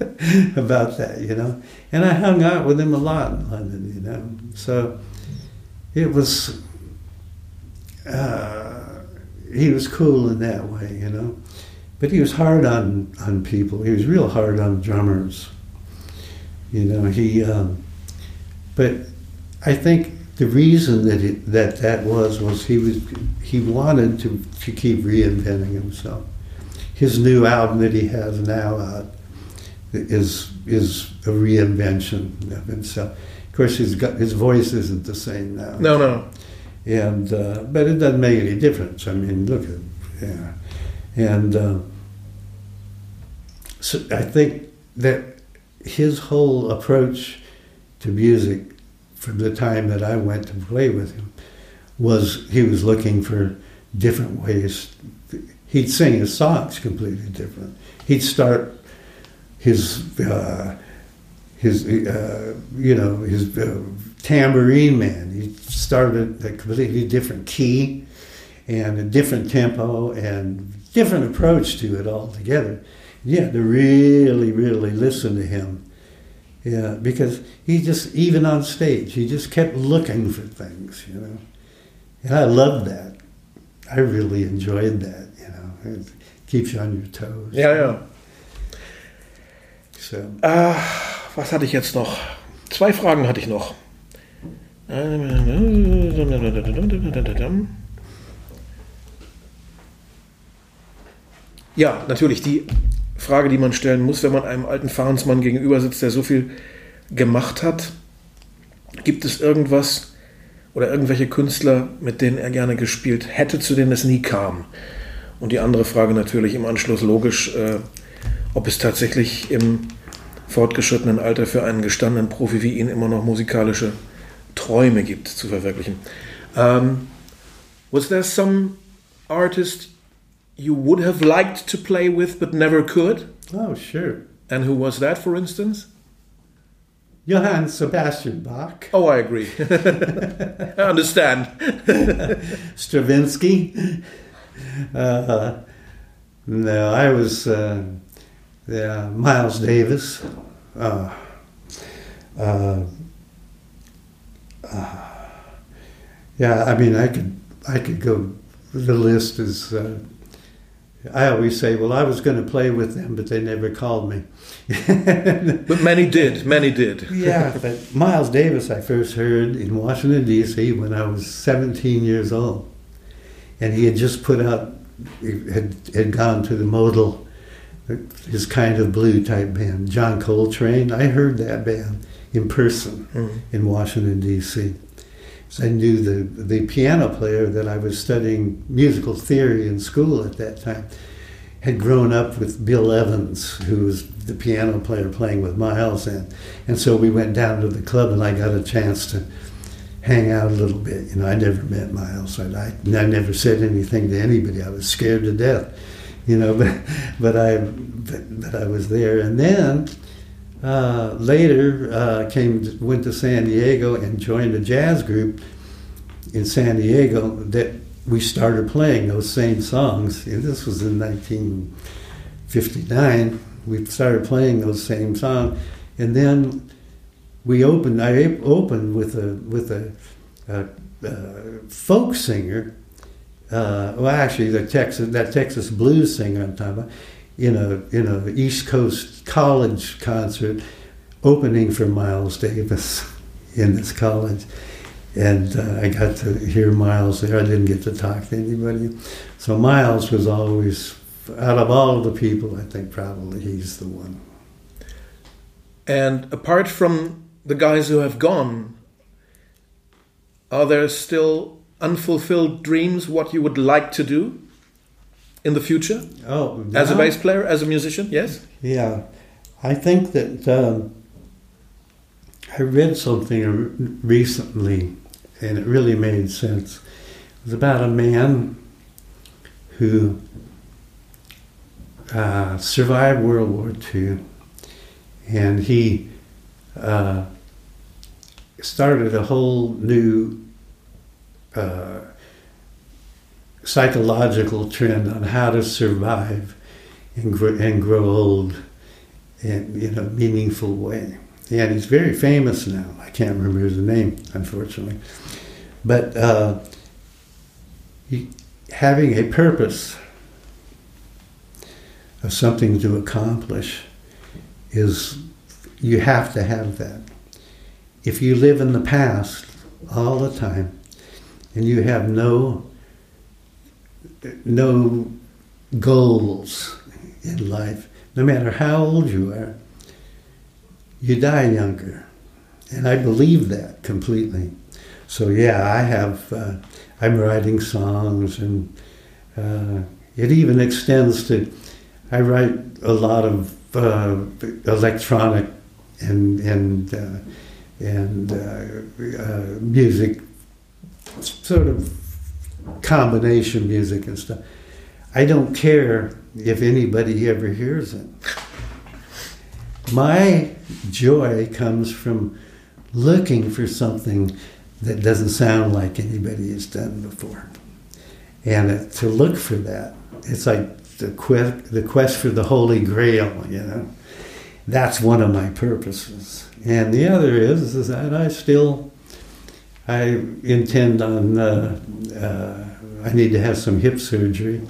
about that, you know. And I hung out with him a lot in London, you know. So it was uh, he was cool in that way, you know. But he was hard on on people. He was real hard on drummers. You know, he. Um, but I think the reason that it, that that was was he was he wanted to to keep reinventing himself. His new album that he has now out is is a reinvention of himself. Of course, his his voice isn't the same now. No, no. And uh, but it doesn't make any difference. I mean, look at yeah, and uh, so I think that his whole approach to music from the time that I went to play with him was he was looking for different ways. He'd sing his songs completely different. He'd start his uh, his, uh, you know, his uh, tambourine man. He started a completely different key and a different tempo and different approach to it altogether. You had to really, really listen to him. Yeah, because he just, even on stage, he just kept looking for things, you know. And I loved that. I really enjoyed that, you know. It keeps you on your toes. Yeah, yeah. So. Uh, was hatte ich jetzt noch? Zwei Fragen hatte ich noch. Ja, natürlich die Frage, die man stellen muss, wenn man einem alten Fahnsmann gegenüber sitzt, der so viel gemacht hat. Gibt es irgendwas oder irgendwelche Künstler, mit denen er gerne gespielt hätte, zu denen es nie kam? Und die andere Frage natürlich im Anschluss logisch, äh, ob es tatsächlich im fortgeschrittenen Alter für einen gestandenen Profi wie ihn immer noch musikalische Träume gibt zu verwirklichen. Um, was there some artist you would have liked to play with but never could? Oh, sure. And who was that, for instance? Johann Sebastian Bach. Oh, I agree. I understand. Stravinsky. Uh, no, I was. Uh, yeah, Miles Davis. Uh, uh, uh, yeah, I mean, I could I could go. The list is. Uh, I always say, well, I was going to play with them, but they never called me. but many did. Many did. yeah, but Miles Davis, I first heard in Washington D.C. when I was 17 years old, and he had just put out, had had gone to the modal his kind of blue type band, John Coltrane. I heard that band in person mm-hmm. in Washington D.C. So I knew the the piano player that I was studying musical theory in school at that time had grown up with Bill Evans, who was the piano player playing with Miles, and and so we went down to the club, and I got a chance to hang out a little bit. You know, I never met Miles. I, I, I never said anything to anybody. I was scared to death. You know, but but I but, but I was there, and then. Uh, later, uh, came went to San Diego and joined a jazz group in San Diego that we started playing those same songs. And this was in 1959. We started playing those same songs, and then we opened. I opened with a with a, a, a folk singer. Uh, well, actually, the Texas that Texas blues singer I'm talking about in a in a East Coast college concert, opening for Miles Davis in this college, and uh, I got to hear Miles there. I didn't get to talk to anybody, so Miles was always out of all the people. I think probably he's the one. And apart from the guys who have gone, are there still unfulfilled dreams? What you would like to do? in the future? Oh, as a bass player, as a musician, yes. Yeah, I think that um, I read something recently, and it really made sense. It was about a man who uh, survived World War II, and he uh, started a whole new. Uh, psychological trend on how to survive and grow, and grow old in, in a meaningful way. And he's very famous now. I can't remember his name, unfortunately. But uh, he, having a purpose of something to accomplish is, you have to have that. If you live in the past all the time and you have no no goals in life, no matter how old you are, you die younger. And I believe that completely. So, yeah, I have, uh, I'm writing songs, and uh, it even extends to, I write a lot of uh, electronic and, and, uh, and uh, uh, music, sort of combination music and stuff. I don't care if anybody ever hears it. My joy comes from looking for something that doesn't sound like anybody has done before. And to look for that, it's like the quest, the quest for the Holy Grail, you know. That's one of my purposes. And the other is, is that I still I intend on, uh, uh, I need to have some hip surgery.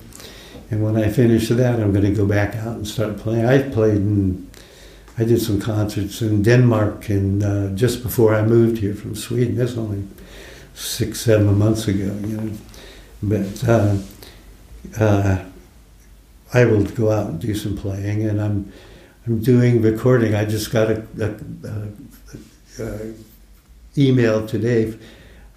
And when I finish that, I'm going to go back out and start playing. I played in, I did some concerts in Denmark and uh, just before I moved here from Sweden. That's only six, seven months ago, you know. But uh, uh, I will go out and do some playing, and I'm I'm doing recording. I just got a, a, a, a email today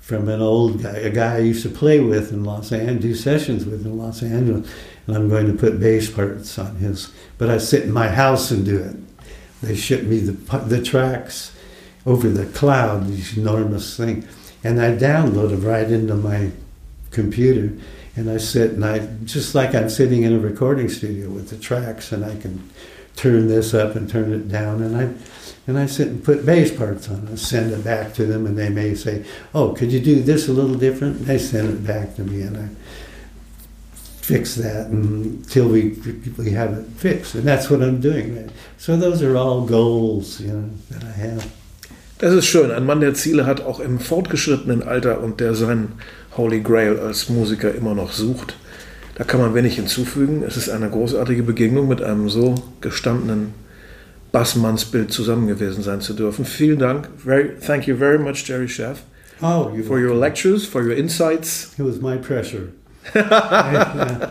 from an old guy, a guy I used to play with in Los Angeles, do sessions with in Los Angeles, and I'm going to put bass parts on his. But I sit in my house and do it. They ship me the the tracks over the cloud, these enormous thing, and I download them right into my computer, and I sit and I just like I'm sitting in a recording studio with the tracks, and I can turn this up and turn it down, and I and I sit and put bass parts on it, send it back to them, and they may say, "Oh, could you do this a little different?" They send it back to me, and I fix that until we we have it fixed, and that's what I'm doing. So those are all goals, you know, that I have. Das ist schön. Ein Mann, der Ziele hat, auch im fortgeschrittenen Alter und der seinen Holy Grail als Musiker immer noch sucht. Da kann man wenig hinzufügen. Es ist eine großartige Begegnung mit einem so gestandenen Bassmannsbild zusammen gewesen sein zu dürfen. Vielen Dank. Very, thank you very much, Jerry Chef. Oh, for your lectures, for your insights. It was my pressure.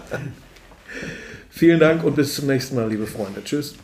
Vielen Dank und bis zum nächsten Mal, liebe Freunde. Tschüss.